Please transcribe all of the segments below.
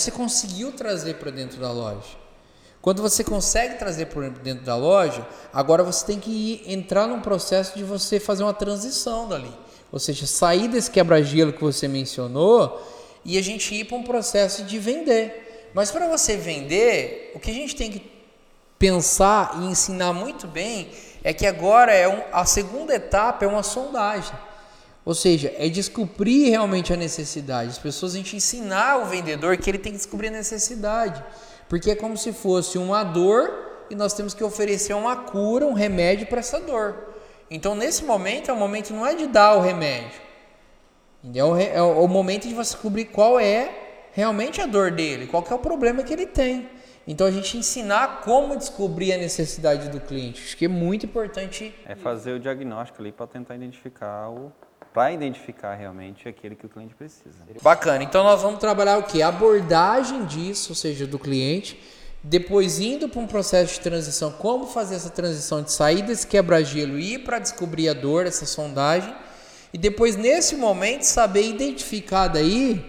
você conseguiu trazer para dentro da loja. Quando você consegue trazer para dentro da loja, agora você tem que ir, entrar num processo de você fazer uma transição dali. Ou seja, sair desse quebra-gelo que você mencionou e a gente ir para um processo de vender. Mas para você vender, o que a gente tem que pensar e ensinar muito bem é que agora é um, a segunda etapa é uma sondagem. Ou seja, é descobrir realmente a necessidade. As pessoas a gente ensinar o vendedor que ele tem que descobrir a necessidade. Porque é como se fosse uma dor e nós temos que oferecer uma cura, um remédio para essa dor. Então, nesse momento, é o momento não é de dar o remédio. É, é o momento de você descobrir qual é realmente a dor dele, qual é o problema que ele tem. Então a gente ensinar como descobrir a necessidade do cliente. Acho que é muito importante. É fazer o diagnóstico ali para tentar identificar o para identificar realmente aquele que o cliente precisa. Bacana. Então nós vamos trabalhar o que? A abordagem disso, ou seja, do cliente, depois indo para um processo de transição, como fazer essa transição de sair desse quebra-gelo e ir para descobrir a dor, essa sondagem, e depois nesse momento saber identificar daí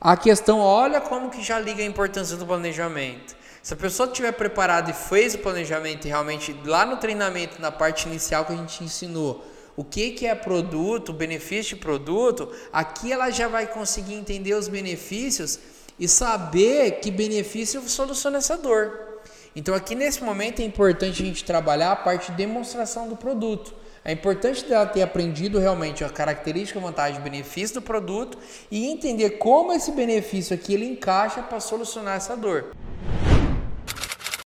a questão, olha como que já liga a importância do planejamento. Se a pessoa estiver preparada e fez o planejamento e realmente lá no treinamento, na parte inicial que a gente ensinou, o que, que é produto, benefício de produto, aqui ela já vai conseguir entender os benefícios e saber que benefício soluciona essa dor. Então aqui nesse momento é importante a gente trabalhar a parte de demonstração do produto. É importante dela ter aprendido realmente a característica, vantagem e benefício do produto e entender como esse benefício aqui ele encaixa para solucionar essa dor.